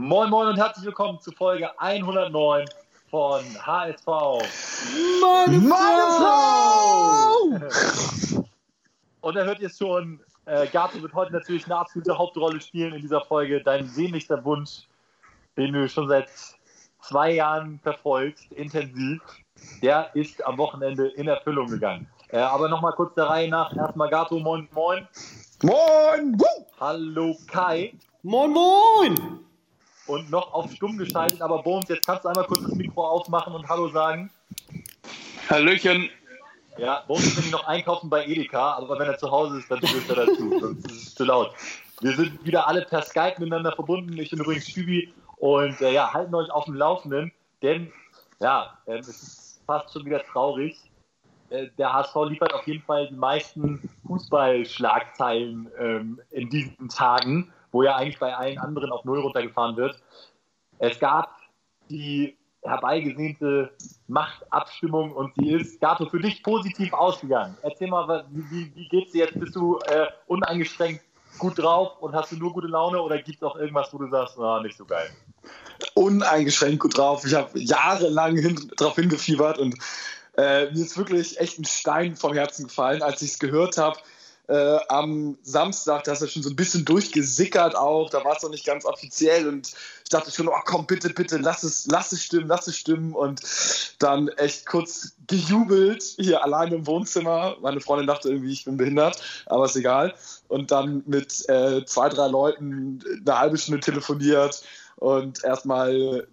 Moin Moin und herzlich willkommen zu Folge 109 von HSV. Mann, Und da hört ihr es schon, äh, Gato wird heute natürlich eine absolute Hauptrolle spielen in dieser Folge. Dein sehnlichster Wunsch, den du schon seit zwei Jahren verfolgst, intensiv, der ist am Wochenende in Erfüllung gegangen. Äh, aber nochmal kurz der Reihe nach. Erstmal Gato, moin, moin. Moin! Woo! Hallo Kai. Moin, moin! Und noch auf stumm geschaltet, aber Bones, jetzt kannst du einmal kurz das Mikro aufmachen und Hallo sagen. Hallöchen. Ja, Bones ist nämlich noch einkaufen bei Edeka, aber wenn er zu Hause ist, dann stößt er dazu, sonst ist es zu laut. Wir sind wieder alle per Skype miteinander verbunden. Ich bin übrigens Stübi und äh, ja, halten euch auf dem Laufenden, denn ja, äh, es ist fast schon wieder traurig. Äh, der HSV liefert auf jeden Fall die meisten Fußballschlagzeilen ähm, in diesen Tagen, wo ja eigentlich bei allen anderen auf Null runtergefahren wird. Es gab die herbeigesehnte Machtabstimmung und sie ist, Gato, für dich positiv ausgegangen. Erzähl mal, wie, wie geht's dir jetzt? Bist du äh, uneingeschränkt gut drauf und hast du nur gute Laune oder gibt es auch irgendwas, wo du sagst, na, nicht so geil? Uneingeschränkt gut drauf. Ich habe jahrelang hin, darauf hingefiebert und äh, mir ist wirklich echt ein Stein vom Herzen gefallen, als ich es gehört habe. Äh, am Samstag, da ist schon so ein bisschen durchgesickert auch, da war es noch nicht ganz offiziell und ich dachte schon, oh komm, bitte, bitte, lass es, lass es stimmen, lass es stimmen und dann echt kurz gejubelt, hier allein im Wohnzimmer. Meine Freundin dachte irgendwie, ich bin behindert, aber ist egal. Und dann mit äh, zwei, drei Leuten eine halbe Stunde telefoniert und erstmal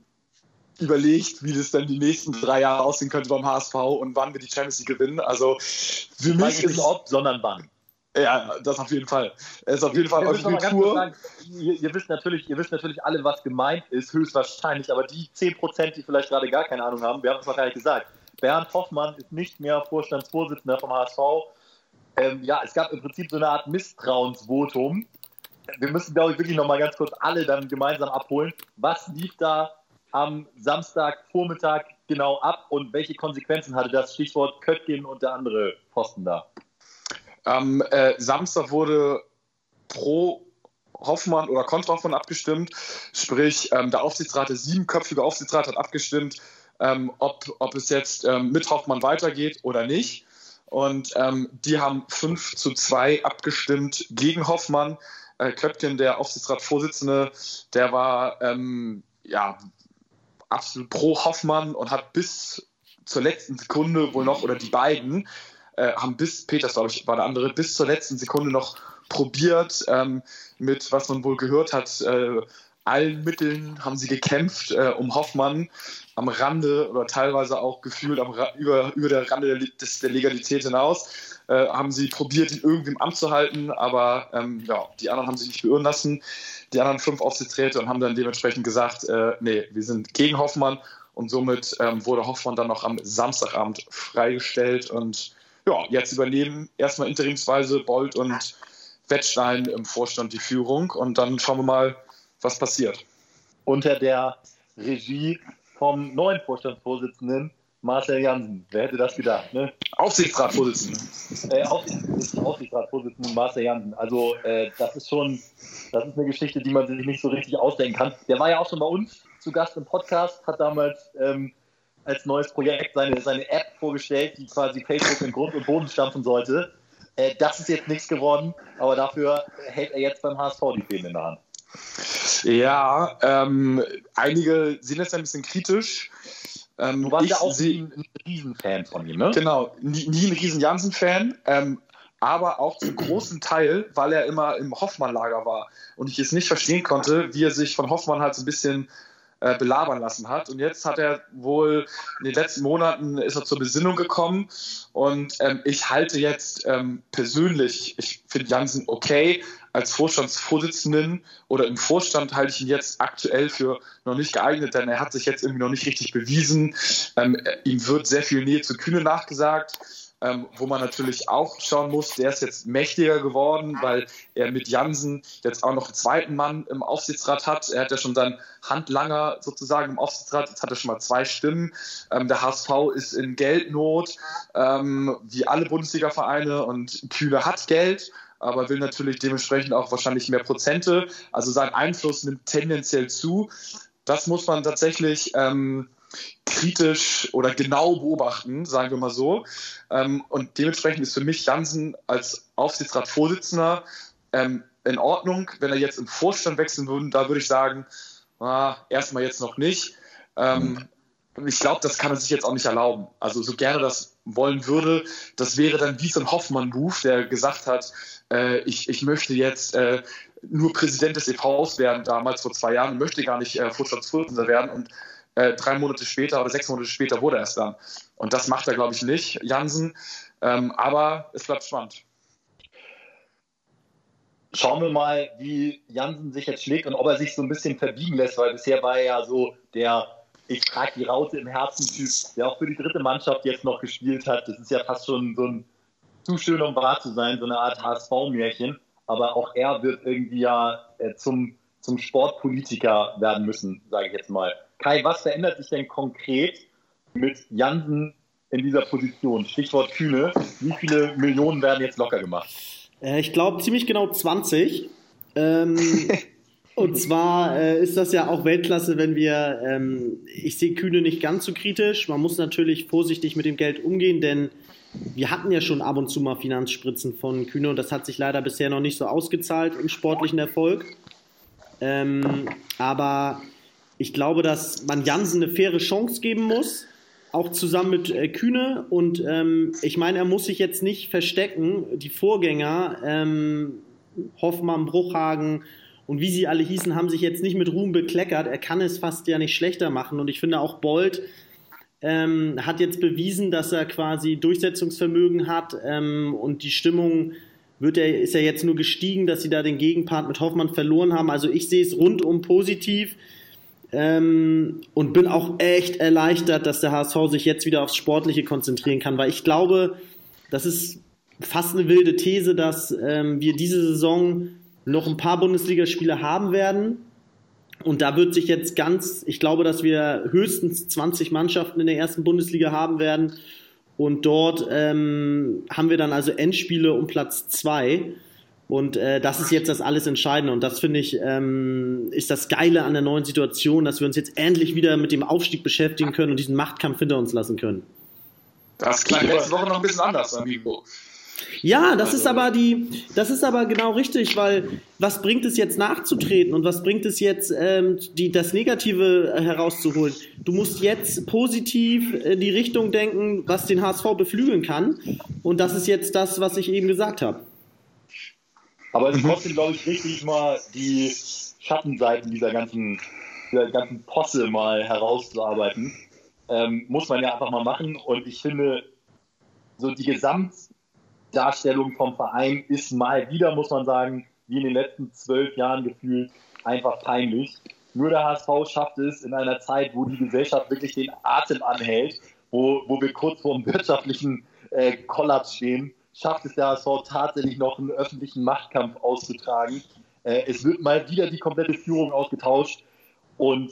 überlegt, wie das dann die nächsten drei Jahre aussehen könnte beim HSV und wann wir die Champions League gewinnen. Also für mich ist nicht ob, sondern wann. Ja, das auf jeden Fall. Es ist auf jeden Fall eure Kultur. Ihr, ihr, wisst natürlich, ihr wisst natürlich alle, was gemeint ist, höchstwahrscheinlich, aber die 10%, die vielleicht gerade gar keine Ahnung haben, wir haben es nicht gesagt. Bernd Hoffmann ist nicht mehr Vorstandsvorsitzender vom HSV. Ähm, ja, es gab im Prinzip so eine Art Misstrauensvotum. Wir müssen, glaube ich, wirklich noch mal ganz kurz alle dann gemeinsam abholen. Was lief da am Samstagvormittag genau ab und welche Konsequenzen hatte das Stichwort Köttgen und der andere Posten da? Am äh, Samstag wurde pro Hoffmann oder kontra Hoffmann abgestimmt. Sprich, ähm, der Aufsichtsrat, der siebenköpfige Aufsichtsrat hat abgestimmt, ähm, ob, ob es jetzt ähm, mit Hoffmann weitergeht oder nicht. Und ähm, die haben 5 zu 2 abgestimmt gegen Hoffmann. Äh, Köpken, der Aufsichtsratsvorsitzende, der war ähm, ja, absolut pro Hoffmann und hat bis zur letzten Sekunde wohl noch, oder die beiden, äh, haben bis, Peters, glaube ich, war der andere, bis zur letzten Sekunde noch probiert, ähm, mit, was man wohl gehört hat, äh, allen Mitteln haben sie gekämpft, äh, um Hoffmann am Rande oder teilweise auch gefühlt am, über, über der Rande der, des, der Legalität hinaus, äh, haben sie probiert, ihn irgendwie im Amt zu halten, aber ähm, ja, die anderen haben sich nicht beirren lassen. Die anderen fünf Aufsichtsräte und haben dann dementsprechend gesagt, äh, nee, wir sind gegen Hoffmann. Und somit ähm, wurde Hoffmann dann noch am Samstagabend freigestellt und ja, jetzt übernehmen erstmal interimsweise Bolt und Wettstein im Vorstand die Führung und dann schauen wir mal, was passiert. Unter der Regie vom neuen Vorstandsvorsitzenden Marcel Jansen. Wer hätte das gedacht? Ne? Aufsichtsratsvorsitzender. Äh, Aufsichtsratsvorsitzender Marcel Jansen. Also äh, das ist schon, das ist eine Geschichte, die man sich nicht so richtig ausdenken kann. Der war ja auch schon bei uns zu Gast im Podcast, hat damals ähm, als neues Projekt seine, seine App vorgestellt, die quasi Facebook in Grund und Boden stampfen sollte. Äh, das ist jetzt nichts geworden, aber dafür hält er jetzt beim HSV die Fäden in der Hand. Ja, ähm, einige sehen das ein bisschen kritisch. Ähm, du warst ja auch nie ein Riesenfan von ihm, ne? Genau, nie, nie ein riesen Jansen-Fan, ähm, aber auch zum großen Teil, weil er immer im Hoffmann-Lager war und ich es nicht verstehen konnte, wie er sich von Hoffmann halt so ein bisschen äh, belabern lassen hat. Und jetzt hat er wohl in den letzten Monaten ist er zur Besinnung gekommen und ähm, ich halte jetzt ähm, persönlich, ich finde Jansen okay, als Vorstandsvorsitzenden oder im Vorstand halte ich ihn jetzt aktuell für noch nicht geeignet, denn er hat sich jetzt irgendwie noch nicht richtig bewiesen. Ähm, ihm wird sehr viel Nähe zu Kühne nachgesagt. Ähm, wo man natürlich auch schauen muss, der ist jetzt mächtiger geworden, weil er mit Jansen jetzt auch noch einen zweiten Mann im Aufsichtsrat hat. Er hat ja schon seinen Handlanger sozusagen im Aufsichtsrat, jetzt hat er schon mal zwei Stimmen. Ähm, der HSV ist in Geldnot, ähm, wie alle Bundesliga-Vereine und Kühne hat Geld aber will natürlich dementsprechend auch wahrscheinlich mehr Prozente. Also sein Einfluss nimmt tendenziell zu. Das muss man tatsächlich ähm, kritisch oder genau beobachten, sagen wir mal so. Ähm, und dementsprechend ist für mich Jansen als Aufsichtsratsvorsitzender ähm, in Ordnung. Wenn er jetzt im Vorstand wechseln würde, da würde ich sagen, ah, erstmal jetzt noch nicht. Ähm, ich glaube, das kann er sich jetzt auch nicht erlauben. Also so gerne das wollen würde, das wäre dann wie so ein Hoffmann-Move, der gesagt hat, äh, ich, ich möchte jetzt äh, nur Präsident des EVs werden, damals vor zwei Jahren, möchte gar nicht äh, Vorstandsvorsitzender werden. Und äh, drei Monate später oder sechs Monate später wurde er es dann. Und das macht er, glaube ich, nicht, Jansen. Ähm, aber es bleibt spannend. Schauen wir mal, wie Jansen sich jetzt schlägt und ob er sich so ein bisschen verbiegen lässt, weil bisher war er ja so der ich trage die Raute im Herzen Typ, der auch für die dritte Mannschaft jetzt noch gespielt hat. Das ist ja fast schon so ein zu schön, um wahr zu sein, so eine Art HSV-Märchen. Aber auch er wird irgendwie ja äh, zum, zum Sportpolitiker werden müssen, sage ich jetzt mal. Kai, was verändert sich denn konkret mit Jansen in dieser Position? Stichwort Kühne. Wie viele Millionen werden jetzt locker gemacht? Äh, ich glaube ziemlich genau 20. Ähm, und zwar äh, ist das ja auch Weltklasse, wenn wir, ähm, ich sehe Kühne nicht ganz so kritisch. Man muss natürlich vorsichtig mit dem Geld umgehen, denn wir hatten ja schon ab und zu mal Finanzspritzen von Kühne und das hat sich leider bisher noch nicht so ausgezahlt im sportlichen Erfolg. Ähm, aber ich glaube, dass man Jansen eine faire Chance geben muss, auch zusammen mit äh, Kühne. Und ähm, ich meine, er muss sich jetzt nicht verstecken. Die Vorgänger, ähm, Hoffmann, Bruchhagen und wie sie alle hießen, haben sich jetzt nicht mit Ruhm bekleckert. Er kann es fast ja nicht schlechter machen. Und ich finde auch Bold ähm, hat jetzt bewiesen, dass er quasi Durchsetzungsvermögen hat ähm, und die Stimmung wird er, ist ja jetzt nur gestiegen, dass sie da den Gegenpart mit Hoffmann verloren haben. Also ich sehe es rundum positiv. Ähm, und bin auch echt erleichtert, dass der HSV sich jetzt wieder aufs Sportliche konzentrieren kann, weil ich glaube, das ist fast eine wilde These, dass ähm, wir diese Saison noch ein paar Bundesligaspiele haben werden. Und da wird sich jetzt ganz, ich glaube, dass wir höchstens 20 Mannschaften in der ersten Bundesliga haben werden. Und dort ähm, haben wir dann also Endspiele um Platz zwei. Und äh, das ist jetzt das alles Entscheidende. Und das finde ich, ähm, ist das Geile an der neuen Situation, dass wir uns jetzt endlich wieder mit dem Aufstieg beschäftigen können und diesen Machtkampf hinter uns lassen können. Das klang letzte Woche noch ein bisschen anders, Amigo. Ja, das also, ist aber die, das ist aber genau richtig, weil was bringt es jetzt nachzutreten und was bringt es jetzt, ähm, die, das Negative herauszuholen? Du musst jetzt positiv in die Richtung denken, was den HSV beflügeln kann. Und das ist jetzt das, was ich eben gesagt habe. Aber es ist trotzdem, glaube ich, richtig, mal die Schattenseiten dieser ganzen, dieser ganzen Posse mal herauszuarbeiten. Ähm, muss man ja einfach mal machen. Und ich finde, so die Gesamtdarstellung vom Verein ist mal wieder, muss man sagen, wie in den letzten zwölf Jahren gefühlt, einfach peinlich. Nur der HSV schafft es in einer Zeit, wo die Gesellschaft wirklich den Atem anhält, wo, wo wir kurz vor einem wirtschaftlichen äh, Kollaps stehen, schafft es der HSV tatsächlich noch einen öffentlichen Machtkampf auszutragen. Äh, es wird mal wieder die komplette Führung ausgetauscht und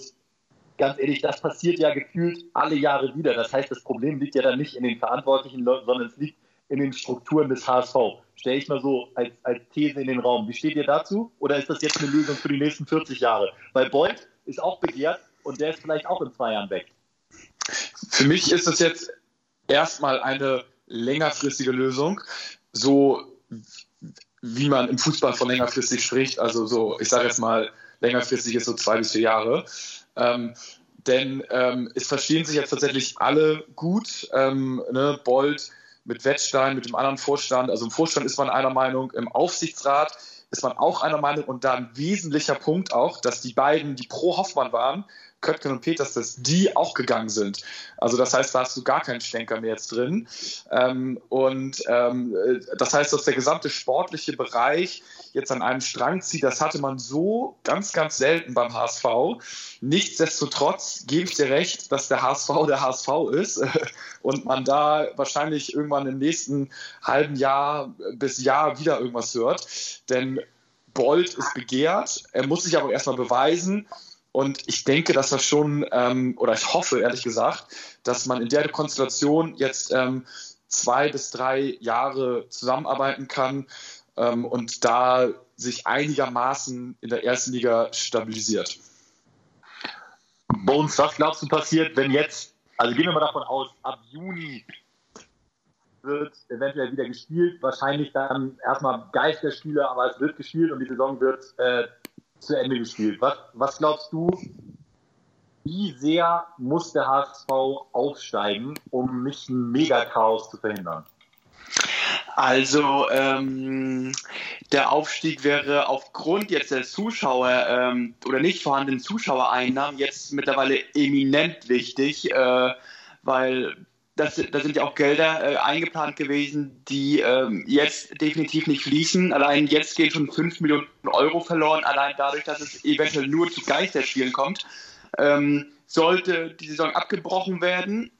ganz ehrlich, das passiert ja gefühlt alle Jahre wieder. Das heißt, das Problem liegt ja dann nicht in den Verantwortlichen, sondern es liegt in den Strukturen des HSV. Stelle ich mal so als, als These in den Raum. Wie steht ihr dazu? Oder ist das jetzt eine Lösung für die nächsten 40 Jahre? Weil Beuth ist auch begehrt und der ist vielleicht auch in zwei Jahren weg. Für mich ist es jetzt erstmal eine längerfristige Lösung, so wie man im Fußball von längerfristig spricht. Also so, ich sage jetzt mal, längerfristig ist so zwei bis vier Jahre. Ähm, denn ähm, es verstehen sich jetzt tatsächlich alle gut. Ähm, ne? Bold mit Wettstein, mit dem anderen Vorstand. Also im Vorstand ist man einer Meinung, im Aufsichtsrat ist man auch einer Meinung und da ein wesentlicher Punkt auch, dass die beiden, die pro Hoffmann waren, Köttgen und Peters, dass die auch gegangen sind. Also das heißt, da hast du gar keinen Stänker mehr jetzt drin. Ähm, und ähm, das heißt, dass der gesamte sportliche Bereich jetzt an einem Strang zieht, das hatte man so ganz, ganz selten beim HSV. Nichtsdestotrotz gebe ich dir recht, dass der HSV der HSV ist und man da wahrscheinlich irgendwann im nächsten halben Jahr bis Jahr wieder irgendwas hört. Denn Bold ist begehrt, er muss sich aber erstmal beweisen. Und ich denke, dass das schon, ähm, oder ich hoffe ehrlich gesagt, dass man in der Konstellation jetzt ähm, zwei bis drei Jahre zusammenarbeiten kann. ähm, und da sich einigermaßen in der ersten Liga stabilisiert. Bones, was glaubst du passiert, wenn jetzt, also gehen wir mal davon aus, ab Juni wird eventuell wieder gespielt, wahrscheinlich dann erstmal Geisterspiele, aber es wird gespielt und die Saison wird äh, zu Ende gespielt. Was, was glaubst du, wie sehr muss der HSV aufsteigen, um nicht ein Megachaos zu verhindern? Also ähm, der Aufstieg wäre aufgrund jetzt der Zuschauer ähm, oder nicht vorhandenen Zuschauereinnahmen jetzt mittlerweile eminent wichtig, äh, weil das, da sind ja auch Gelder äh, eingeplant gewesen, die ähm, jetzt definitiv nicht fließen. Allein jetzt gehen schon 5 Millionen Euro verloren, allein dadurch, dass es eventuell nur zu Geisterspielen kommt. Ähm, sollte die Saison abgebrochen werden,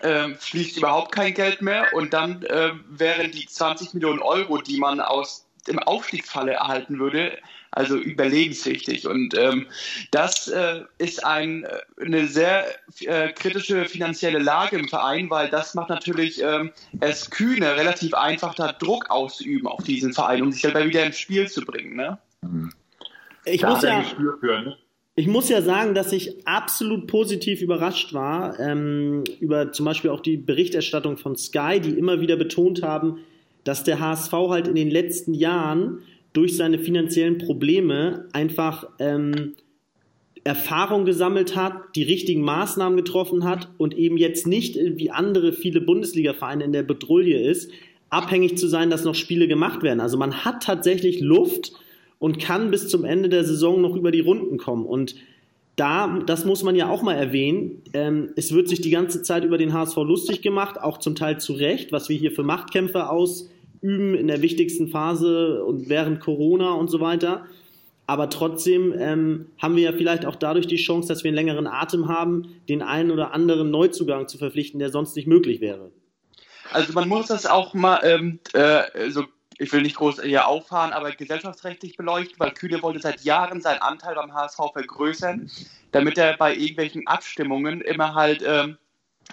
äh, fließt überhaupt kein Geld mehr und dann äh, wären die 20 Millionen Euro, die man aus dem Aufstiegsfalle erhalten würde, also überlebenswichtig. Und ähm, das äh, ist ein, äh, eine sehr äh, kritische finanzielle Lage im Verein, weil das macht natürlich ähm, es kühne, relativ einfach da Druck auszuüben auf diesen Verein, um sich dabei wieder ins Spiel zu bringen. Ne? Ich muss ja, für, ne? Ich muss ja sagen, dass ich absolut positiv überrascht war ähm, über zum Beispiel auch die Berichterstattung von Sky, die immer wieder betont haben, dass der HSV halt in den letzten Jahren durch seine finanziellen Probleme einfach ähm, Erfahrung gesammelt hat, die richtigen Maßnahmen getroffen hat und eben jetzt nicht wie andere viele Bundesliga-Vereine in der Bedrulle ist, abhängig zu sein, dass noch Spiele gemacht werden. Also man hat tatsächlich Luft und kann bis zum Ende der Saison noch über die Runden kommen. Und da, das muss man ja auch mal erwähnen, ähm, es wird sich die ganze Zeit über den HSV lustig gemacht, auch zum Teil zu Recht, was wir hier für Machtkämpfe ausüben in der wichtigsten Phase und während Corona und so weiter. Aber trotzdem ähm, haben wir ja vielleicht auch dadurch die Chance, dass wir einen längeren Atem haben, den einen oder anderen Neuzugang zu verpflichten, der sonst nicht möglich wäre. Also man muss das auch mal ähm, äh, so ich will nicht groß hier auffahren, aber gesellschaftsrechtlich beleuchten, weil Kühne wollte seit Jahren seinen Anteil beim HSV vergrößern, damit er bei irgendwelchen Abstimmungen immer halt ähm,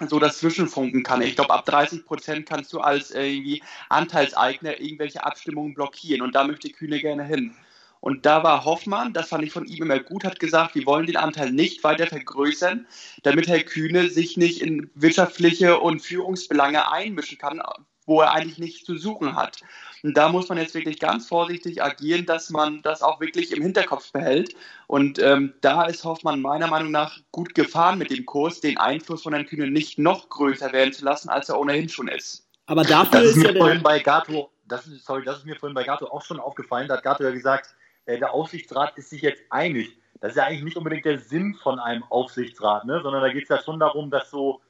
so das Zwischenfunken kann. Ich glaube, ab 30 Prozent kannst du als äh, irgendwie Anteilseigner irgendwelche Abstimmungen blockieren und da möchte Kühne gerne hin. Und da war Hoffmann, das fand ich von ihm immer gut, hat gesagt, wir wollen den Anteil nicht weiter vergrößern, damit Herr Kühne sich nicht in wirtschaftliche und Führungsbelange einmischen kann, wo er eigentlich nichts zu suchen hat. Und da muss man jetzt wirklich ganz vorsichtig agieren, dass man das auch wirklich im Hinterkopf behält. Und ähm, da ist Hoffmann meiner Meinung nach gut gefahren mit dem Kurs, den Einfluss von Herrn Kühne nicht noch größer werden zu lassen, als er ohnehin schon ist. Aber dafür das ist, ist mir ja vorhin bei Gato, das ist, sorry, das ist mir vorhin bei Gato auch schon aufgefallen. Da hat Gato ja gesagt, äh, der Aufsichtsrat ist sich jetzt einig. Das ist ja eigentlich nicht unbedingt der Sinn von einem Aufsichtsrat, ne? sondern da geht es ja schon darum, dass so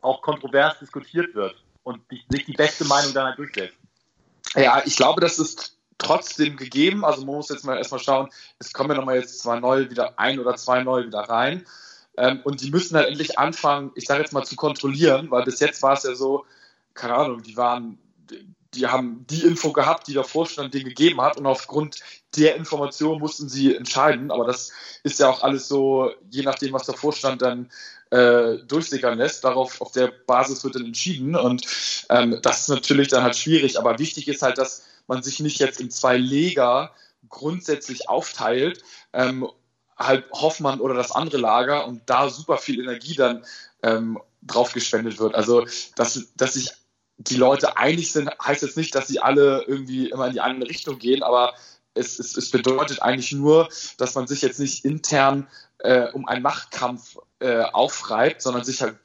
auch kontrovers diskutiert wird und sich die beste Meinung dann halt durchsetzt. Ja, ich glaube, das ist trotzdem gegeben. Also man muss jetzt mal erstmal schauen, es kommen ja nochmal jetzt zwei neue wieder ein oder zwei neue wieder rein. Ähm, und die müssen halt endlich anfangen, ich sage jetzt mal zu kontrollieren, weil bis jetzt war es ja so, keine Ahnung, die waren, die haben die Info gehabt, die der Vorstand denen gegeben hat und aufgrund der Information mussten sie entscheiden. Aber das ist ja auch alles so, je nachdem, was der Vorstand dann äh, durchsickern lässt. Darauf, auf der Basis wird dann entschieden und ähm, das ist natürlich dann halt schwierig. Aber wichtig ist halt, dass man sich nicht jetzt in zwei Lager grundsätzlich aufteilt, ähm, halt Hoffmann oder das andere Lager und da super viel Energie dann ähm, drauf gespendet wird. Also, dass, dass sich die Leute einig sind, heißt jetzt nicht, dass sie alle irgendwie immer in die eine Richtung gehen, aber es, es, es bedeutet eigentlich nur, dass man sich jetzt nicht intern äh, um einen Machtkampf äh, aufreibt, sondern sich halt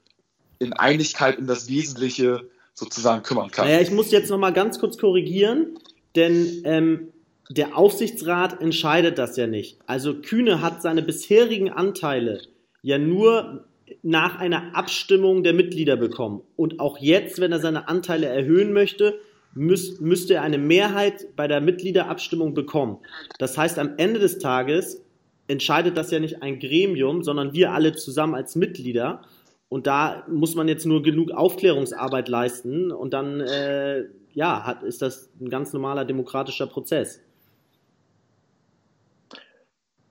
in Einigkeit um das Wesentliche sozusagen kümmern kann. Naja, ich muss jetzt nochmal ganz kurz korrigieren, denn ähm, der Aufsichtsrat entscheidet das ja nicht. Also Kühne hat seine bisherigen Anteile ja nur nach einer Abstimmung der Mitglieder bekommen. Und auch jetzt, wenn er seine Anteile erhöhen möchte, müß, müsste er eine Mehrheit bei der Mitgliederabstimmung bekommen. Das heißt, am Ende des Tages entscheidet das ja nicht ein Gremium, sondern wir alle zusammen als Mitglieder. Und da muss man jetzt nur genug Aufklärungsarbeit leisten und dann äh, ja, hat, ist das ein ganz normaler demokratischer Prozess.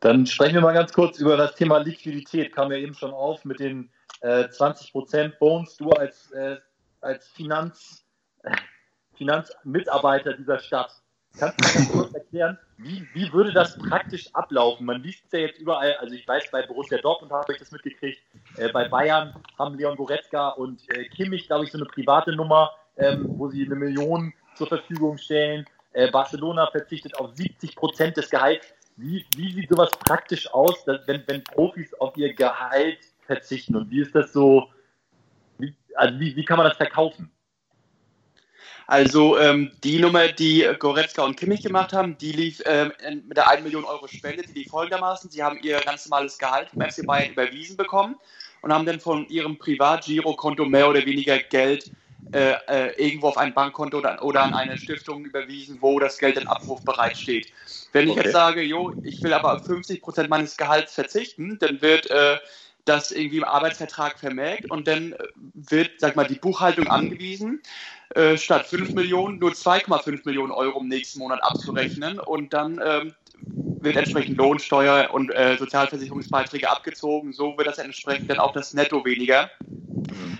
Dann sprechen wir mal ganz kurz über das Thema Liquidität. Kam ja eben schon auf mit den äh, 20 Prozent Bones. Du als, äh, als Finanz, Finanzmitarbeiter dieser Stadt, Kannst du mir kurz erklären, wie, wie würde das praktisch ablaufen? Man liest es ja jetzt überall, also ich weiß, bei Borussia Dortmund habe ich das mitgekriegt, äh, bei Bayern haben Leon Goretzka und äh, Kimmich, glaube ich, so eine private Nummer, ähm, wo sie eine Million zur Verfügung stellen. Äh, Barcelona verzichtet auf 70 Prozent des Gehalts. Wie, wie sieht sowas praktisch aus, dass, wenn, wenn Profis auf ihr Gehalt verzichten? Und wie ist das so, wie, also wie, wie kann man das verkaufen? Also ähm, die Nummer, die Goretzka und Kimmich gemacht haben, die lief ähm, mit der 1 Million Euro Spende, die lief folgendermaßen. Sie haben ihr ganz normales Gehalt vom FC Bayern überwiesen bekommen und haben dann von ihrem Privat-Girokonto mehr oder weniger Geld äh, äh, irgendwo auf ein Bankkonto oder, oder, an eine Stiftung überwiesen, wo das Geld in Abruf steht. Wenn ich okay. jetzt sage, jo, ich will aber auf 50 Prozent meines Gehalts verzichten, dann wird äh, das irgendwie im Arbeitsvertrag vermerkt und dann wird, sag mal, die Buchhaltung angewiesen, äh, statt 5 Millionen nur 2,5 Millionen Euro im nächsten Monat abzurechnen und dann ähm, wird entsprechend Lohnsteuer und äh, Sozialversicherungsbeiträge abgezogen. So wird das entsprechend dann auch das Netto weniger.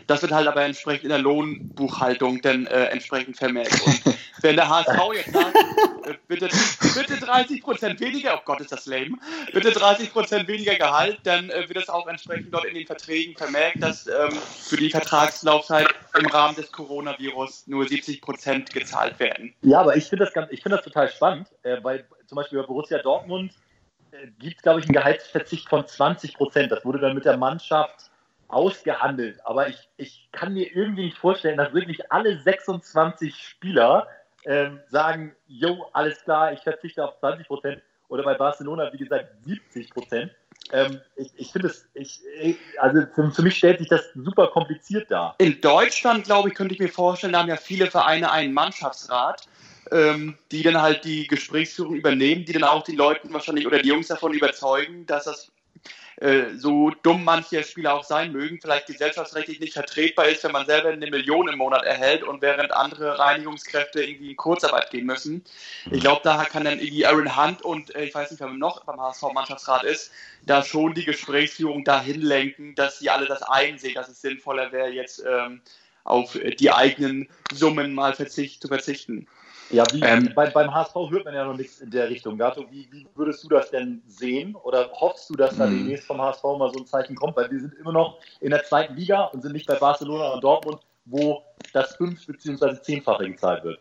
Das wird halt aber entsprechend in der Lohnbuchhaltung dann äh, entsprechend vermerkt. Und wenn der HSV jetzt sagt, äh, bitte, bitte 30 Prozent weniger, oh Gott, ist das lame, bitte 30 Prozent weniger Gehalt, dann äh, wird das auch entsprechend dort in den Verträgen vermerkt, dass ähm, für die Vertragslaufzeit im Rahmen des Coronavirus nur 70 Prozent gezahlt werden. Ja, aber ich finde das, ganz, find das total spannend, äh, weil zum Beispiel bei Borussia Dortmund äh, gibt es, glaube ich, einen Gehaltsverzicht von 20 Prozent. Das wurde dann mit der Mannschaft ausgehandelt. Aber ich, ich kann mir irgendwie nicht vorstellen, dass wirklich alle 26 Spieler ähm, sagen, jo, alles klar, ich verzichte auf 20 Prozent. Oder bei Barcelona, wie gesagt, 70 Prozent. Ähm, ich, ich finde es, ich, also für, für, mich stellt sich das super kompliziert dar. In Deutschland, glaube ich, könnte ich mir vorstellen, da haben ja viele Vereine einen Mannschaftsrat, ähm, die dann halt die Gesprächsführung übernehmen, die dann auch die Leute wahrscheinlich oder die Jungs davon überzeugen, dass das äh, so dumm manche Spieler auch sein mögen, vielleicht gesellschaftsrechtlich nicht vertretbar ist, wenn man selber eine Million im Monat erhält und während andere Reinigungskräfte irgendwie in Kurzarbeit gehen müssen. Ich glaube, da kann dann irgendwie Aaron Hunt und äh, ich weiß nicht, wer noch beim HSV-Mannschaftsrat ist, da schon die Gesprächsführung dahin lenken, dass sie alle das einsehen, dass es sinnvoller wäre, jetzt ähm, auf die eigenen Summen mal verzicht, zu verzichten. Ja, wie, ähm, bei, beim HSV hört man ja noch nichts in der Richtung. Gato, wie, wie, würdest du das denn sehen? Oder hoffst du, dass da hm. demnächst vom HSV mal so ein Zeichen kommt? Weil wir sind immer noch in der zweiten Liga und sind nicht bei Barcelona und Dortmund, wo das fünf- bzw. zehnfache gezahlt wird.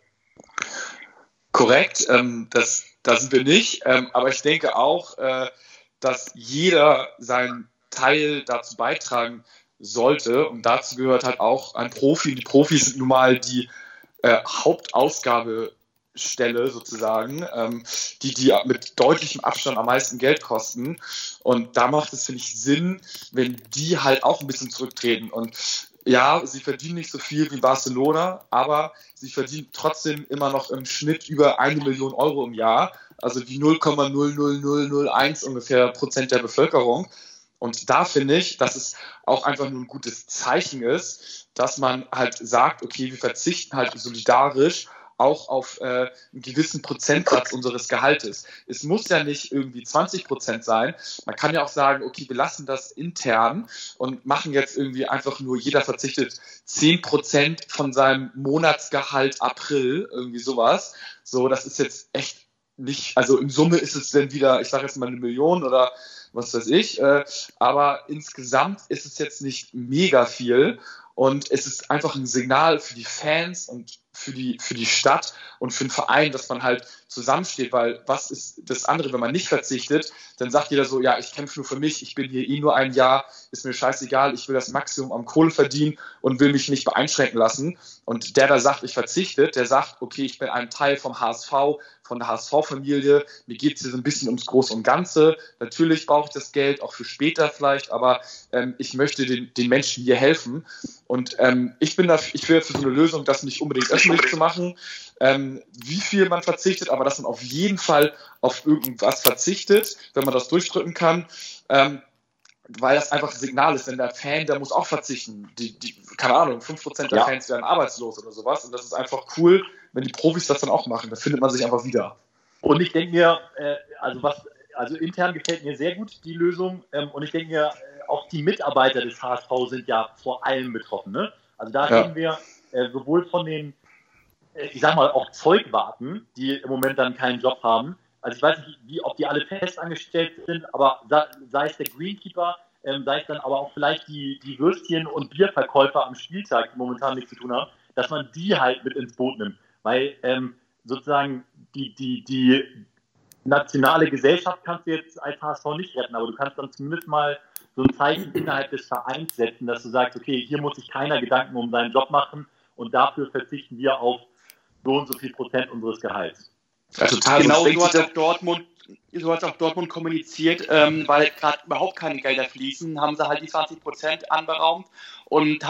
Korrekt, ähm, das, das sind wir nicht. Ähm, aber ich denke auch, äh, dass jeder seinen Teil dazu beitragen sollte. Und dazu gehört halt auch ein Profi. Die Profis sind nun mal die äh, Hauptausgabe Stelle sozusagen, ähm, die, die mit deutlichem Abstand am meisten Geld kosten. Und da macht es, finde ich, Sinn, wenn die halt auch ein bisschen zurücktreten. Und ja, sie verdienen nicht so viel wie Barcelona, aber sie verdienen trotzdem immer noch im Schnitt über eine Million Euro im Jahr, also die 0,00001 ungefähr Prozent der Bevölkerung. Und da finde ich, dass es auch einfach nur ein gutes Zeichen ist, dass man halt sagt, okay, wir verzichten halt solidarisch auch auf äh, einen gewissen Prozentsatz unseres Gehaltes. Es muss ja nicht irgendwie 20 Prozent sein. Man kann ja auch sagen, okay, wir lassen das intern und machen jetzt irgendwie einfach nur, jeder verzichtet 10 Prozent von seinem Monatsgehalt April, irgendwie sowas. So, das ist jetzt echt nicht, also in Summe ist es dann wieder, ich sage jetzt mal eine Million oder was weiß ich, äh, aber insgesamt ist es jetzt nicht mega viel und es ist einfach ein Signal für die Fans und für die, für die Stadt und für den Verein, dass man halt zusammensteht, weil was ist das andere, wenn man nicht verzichtet, dann sagt jeder so, ja, ich kämpfe nur für mich, ich bin hier eh nur ein Jahr, ist mir scheißegal, ich will das Maximum am Kohle verdienen und will mich nicht beeinschränken lassen. Und der, der sagt, ich verzichte, der sagt, okay, ich bin ein Teil vom HSV, von der HSV-Familie, mir geht es hier so ein bisschen ums Große und Ganze. Natürlich brauche ich das Geld, auch für später vielleicht, aber ähm, ich möchte den, den Menschen hier helfen. Und ähm, ich bin da, ich wäre für so eine Lösung, das nicht unbedingt öffentlich zu machen, ähm, wie viel man verzichtet, aber dass man auf jeden Fall auf irgendwas verzichtet, wenn man das durchdrücken kann. Ähm, weil das einfach ein Signal ist, denn der Fan, der muss auch verzichten. Die, die, keine Ahnung, 5% der ja. Fans werden arbeitslos oder sowas. Und das ist einfach cool, wenn die Profis das dann auch machen. Da findet man sich einfach wieder. Und ich denke mir, äh, also was, also intern gefällt mir sehr gut die Lösung. Ähm, und ich denke mir, äh, auch die Mitarbeiter des HSV sind ja vor allem betroffen. Ne? Also da ja. reden wir äh, sowohl von den ich sag mal, auch Zeug warten, die im Moment dann keinen Job haben. Also ich weiß nicht, wie, ob die alle festangestellt sind, aber sei es der Greenkeeper, ähm, sei es dann aber auch vielleicht die, die Würstchen- und Bierverkäufer am Spieltag, die momentan nichts zu tun haben, dass man die halt mit ins Boot nimmt. Weil ähm, sozusagen die, die, die nationale Gesellschaft kannst du jetzt als HSV nicht retten, aber du kannst dann zumindest mal so ein Zeichen innerhalb des Vereins setzen, dass du sagst, okay, hier muss sich keiner Gedanken um seinen Job machen und dafür verzichten wir auf so und so viel Prozent unseres Gehalts. Ja, total. Genau so hat Dortmund so hat auch Dortmund kommuniziert, ähm, weil gerade überhaupt keine Gelder fließen, haben sie halt die 20 Prozent anberaumt und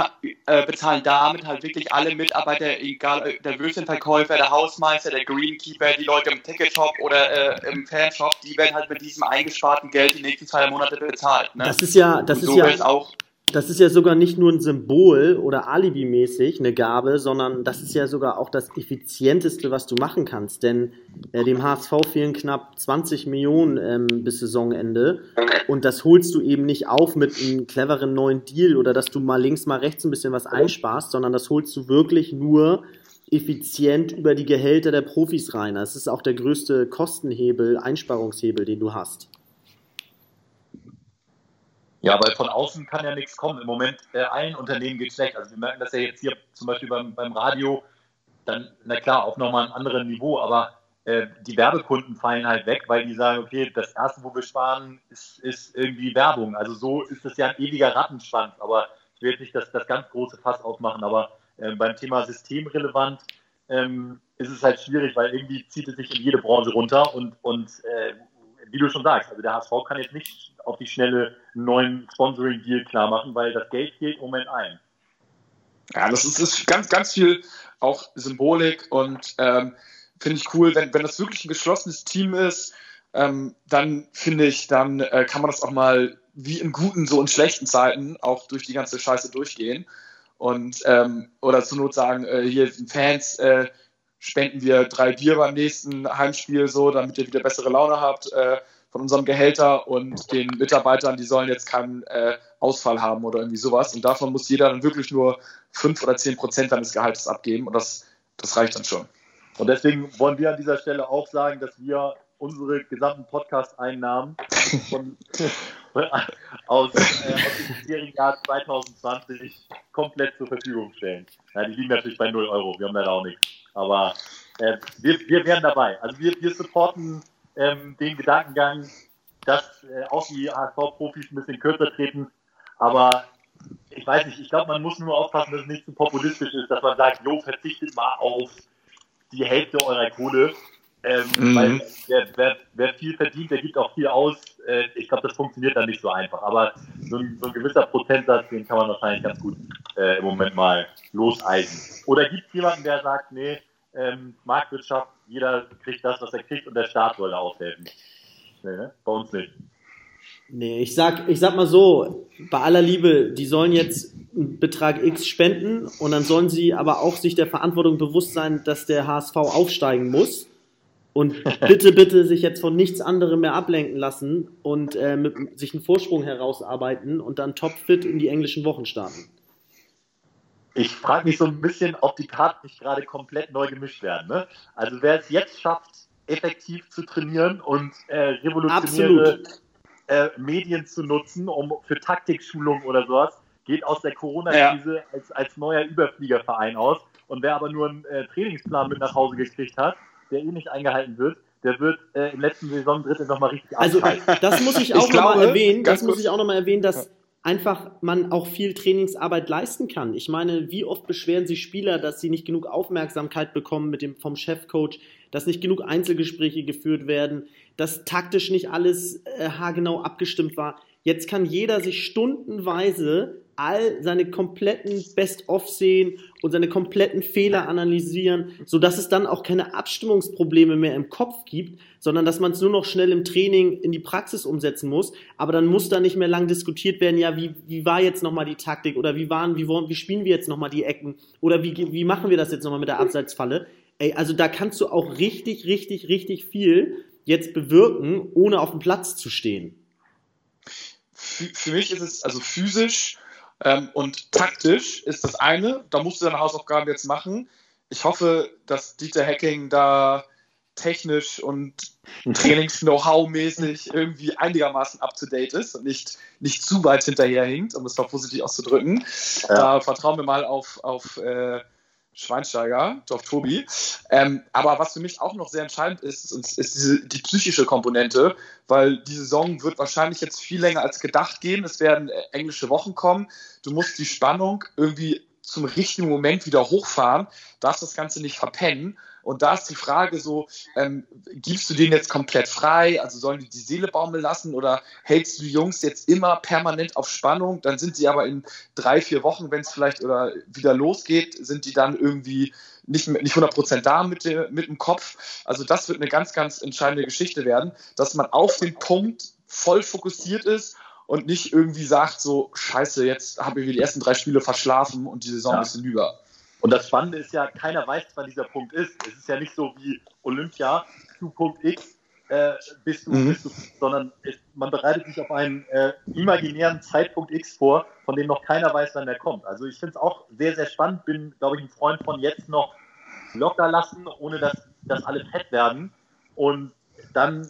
äh, bezahlen damit halt wirklich alle Mitarbeiter, egal äh, der Würstchenverkäufer, der Hausmeister, der Greenkeeper, die Leute im Ticketshop oder äh, im Fanshop, die werden halt mit diesem eingesparten Geld die nächsten zwei Monate bezahlt. Ne? Das ist ja, das so ist ja auch das ist ja sogar nicht nur ein Symbol oder Alibi-mäßig eine Gabe, sondern das ist ja sogar auch das effizienteste, was du machen kannst. Denn äh, dem HSV fehlen knapp 20 Millionen ähm, bis Saisonende. Und das holst du eben nicht auf mit einem cleveren neuen Deal oder dass du mal links, mal rechts ein bisschen was einsparst, sondern das holst du wirklich nur effizient über die Gehälter der Profis rein. Das ist auch der größte Kostenhebel, Einsparungshebel, den du hast. Ja, weil von außen kann ja nichts kommen. Im Moment, äh, allen Unternehmen geht es schlecht. Also wir merken das ja jetzt hier zum Beispiel beim, beim Radio, dann, na klar, auf nochmal einem anderen Niveau, aber äh, die Werbekunden fallen halt weg, weil die sagen, okay, das Erste, wo wir sparen, ist, ist irgendwie Werbung. Also so ist das ja ein ewiger Rattenschwanz, aber ich will jetzt nicht das, das ganz große Fass aufmachen, aber äh, beim Thema systemrelevant ähm, ist es halt schwierig, weil irgendwie zieht es sich in jede Branche runter und, und äh, wie du schon sagst, also der HSV kann jetzt nicht auf die schnelle neuen Sponsoring-Deal klar machen, weil das Geld fehlt im Moment ein. Ja, das ist, ist ganz, ganz viel auch Symbolik und ähm, finde ich cool, wenn, wenn das wirklich ein geschlossenes Team ist, ähm, dann finde ich, dann äh, kann man das auch mal wie in guten, so in schlechten Zeiten auch durch die ganze Scheiße durchgehen. Und ähm, oder zur Not sagen, äh, hier sind Fans, äh, spenden wir drei Bier beim nächsten Heimspiel so, damit ihr wieder bessere Laune habt äh, von unserem Gehälter und den Mitarbeitern, die sollen jetzt keinen äh, Ausfall haben oder irgendwie sowas. Und davon muss jeder dann wirklich nur fünf oder zehn Prozent seines Gehaltes abgeben und das, das reicht dann schon. Und deswegen wollen wir an dieser Stelle auch sagen, dass wir unsere gesamten Podcast-Einnahmen aus, äh, aus dem Jahr 2020 komplett zur Verfügung stellen. Ja, die liegen natürlich bei 0 Euro, wir haben leider auch nichts. Aber äh, wir, wir wären dabei. Also wir, wir supporten ähm, den Gedankengang, dass äh, auch die HSV-Profis ein bisschen kürzer treten. Aber ich weiß nicht, ich glaube, man muss nur aufpassen, dass es nicht zu populistisch ist, dass man sagt, jo, verzichtet mal auf die Hälfte eurer Kohle. Ähm, mhm. Weil wer, wer, wer, viel verdient, der gibt auch viel aus. Äh, ich glaube, das funktioniert dann nicht so einfach. Aber so ein, so ein, gewisser Prozentsatz, den kann man wahrscheinlich ganz gut äh, im Moment mal loseisen. Oder gibt es jemanden, der sagt, nee, ähm, Marktwirtschaft, jeder kriegt das, was er kriegt und der Staat soll da aushelfen. Nee, ne? Bei uns nicht. Nee, ich sag, ich sag mal so, bei aller Liebe, die sollen jetzt einen Betrag X spenden und dann sollen sie aber auch sich der Verantwortung bewusst sein, dass der HSV aufsteigen muss. Und bitte, bitte sich jetzt von nichts anderem mehr ablenken lassen und äh, mit, sich einen Vorsprung herausarbeiten und dann topfit in die englischen Wochen starten. Ich frage mich so ein bisschen, ob die Karten nicht gerade komplett neu gemischt werden. Ne? Also wer es jetzt schafft, effektiv zu trainieren und äh, revolutionäre äh, Medien zu nutzen, um für Taktikschulung oder sowas, geht aus der Corona-Krise ja. als, als neuer Überfliegerverein aus. Und wer aber nur einen äh, Trainingsplan mit nach Hause gekriegt hat, der eh nicht eingehalten wird, der wird äh, im letzten Saisondrittel nochmal richtig Also das muss ich auch nochmal erwähnen, das muss ich auch nochmal erwähnen, dass einfach man auch viel Trainingsarbeit leisten kann. Ich meine, wie oft beschweren sich Spieler, dass sie nicht genug Aufmerksamkeit bekommen mit dem, vom Chefcoach, dass nicht genug Einzelgespräche geführt werden, dass taktisch nicht alles äh, haargenau abgestimmt war. Jetzt kann jeder sich stundenweise all seine kompletten Best-of sehen und seine kompletten Fehler analysieren, sodass es dann auch keine Abstimmungsprobleme mehr im Kopf gibt, sondern dass man es nur noch schnell im Training in die Praxis umsetzen muss. Aber dann muss da nicht mehr lang diskutiert werden, ja, wie, wie war jetzt nochmal die Taktik oder wie waren, wie, wie spielen wir jetzt nochmal die Ecken oder wie, wie machen wir das jetzt nochmal mit der Abseitsfalle? Ey, also da kannst du auch richtig, richtig, richtig viel jetzt bewirken, ohne auf dem Platz zu stehen. Für, für mich ist es also physisch ähm, und taktisch ist das eine, da musst du deine Hausaufgaben jetzt machen. ich hoffe, dass Dieter Hacking da technisch und Trainings-Know-how-mäßig irgendwie einigermaßen up-to-date ist und nicht, nicht zu weit hinterherhinkt, um es mal positiv auszudrücken. Ja. Da vertrauen wir mal auf, auf äh, Schweinsteiger, auf Tobi. Ähm, aber was für mich auch noch sehr entscheidend ist, ist, ist diese, die psychische Komponente, weil die Saison wird wahrscheinlich jetzt viel länger als gedacht gehen. Es werden äh, englische Wochen kommen. Du musst die Spannung irgendwie zum richtigen Moment wieder hochfahren, darfst das Ganze nicht verpennen. Und da ist die Frage so, ähm, gibst du den jetzt komplett frei? Also sollen die die Seele baumeln lassen oder hältst du die Jungs jetzt immer permanent auf Spannung? Dann sind sie aber in drei, vier Wochen, wenn es vielleicht oder wieder losgeht, sind die dann irgendwie nicht, nicht 100% da mit, mit dem Kopf. Also das wird eine ganz, ganz entscheidende Geschichte werden, dass man auf den Punkt voll fokussiert ist und nicht irgendwie sagt, so, scheiße, jetzt habe ich die ersten drei Spiele verschlafen und die Saison ja. ist hinüber. Und das Spannende ist ja, keiner weiß, wann dieser Punkt ist. Es ist ja nicht so wie Olympia, zu Punkt X äh, bist, du, mhm. bist du, sondern es, man bereitet sich auf einen äh, imaginären Zeitpunkt X vor, von dem noch keiner weiß, wann der kommt. Also ich finde es auch sehr, sehr spannend. Bin, glaube ich, ein Freund von jetzt noch locker lassen, ohne dass, dass alle fett werden. Und dann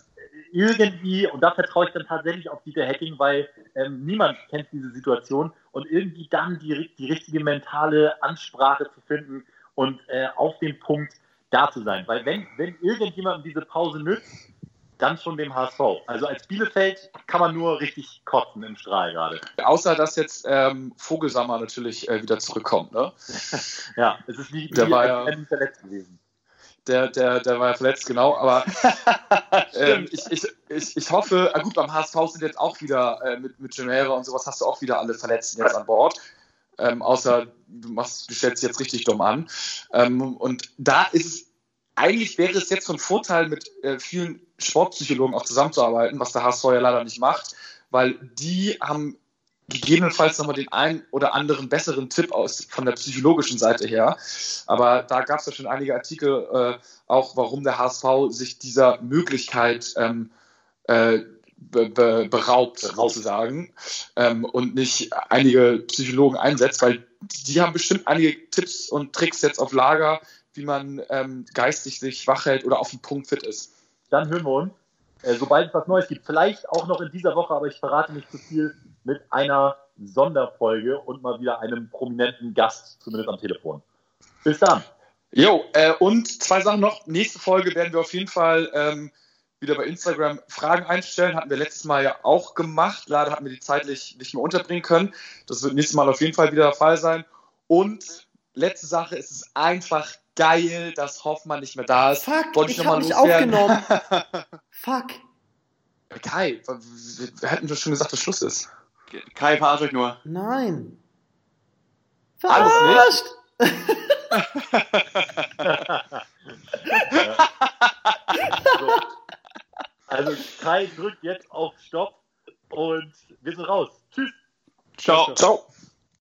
irgendwie, und da vertraue ich dann tatsächlich auf Dieter Hacking, weil ähm, niemand kennt diese Situation und irgendwie dann die, die richtige mentale Ansprache zu finden und äh, auf den Punkt da zu sein. Weil wenn, wenn irgendjemand diese Pause nützt, dann schon dem HSV. Also als Bielefeld kann man nur richtig kotzen im Strahl gerade. Außer dass jetzt ähm, Vogelsammer natürlich äh, wieder zurückkommt. Ne? ja, es ist wie, der wie war ja, verletzt gewesen der, der, der war ja verletzt, genau. Aber ähm, ich, ich, ich, ich hoffe, ah gut, beim HSV sind jetzt auch wieder äh, mit, mit Genera und sowas hast du auch wieder alle Verletzten jetzt an Bord. Ähm, außer du, machst, du stellst jetzt richtig dumm an. Ähm, und da ist es, eigentlich wäre es jetzt ein Vorteil, mit äh, vielen Sportpsychologen auch zusammenzuarbeiten, was der HSV ja leider nicht macht, weil die haben gegebenenfalls nochmal den einen oder anderen besseren Tipp aus von der psychologischen Seite her. Aber da gab es ja schon einige Artikel, äh, auch warum der HSV sich dieser Möglichkeit ähm, äh, be be beraubt, sozusagen, ähm, und nicht einige Psychologen einsetzt, weil die haben bestimmt einige Tipps und Tricks jetzt auf Lager, wie man ähm, geistig sich wach hält oder auf den Punkt fit ist. Dann hören wir uns, äh, sobald es was Neues gibt. Vielleicht auch noch in dieser Woche, aber ich verrate nicht zu viel mit einer Sonderfolge und mal wieder einem prominenten Gast, zumindest am Telefon. Bis dann. Jo, äh, und zwei Sachen noch. Nächste Folge werden wir auf jeden Fall ähm, wieder bei Instagram Fragen einstellen. Hatten wir letztes Mal ja auch gemacht. Leider hatten wir die zeitlich nicht mehr unterbringen können. Das wird nächstes Mal auf jeden Fall wieder der Fall sein. Und letzte Sache, es ist einfach geil, dass Hoffmann nicht mehr da ist. Fuck, Wollte ich, ich habe mich aufgenommen. Fuck. Kai, wir hätten doch schon gesagt, dass Schluss ist. Kai, verarscht euch nur. Nein. Verarscht! also Kai drückt jetzt auf Stopp und wir sind raus. Tschüss. Ciao. Ciao.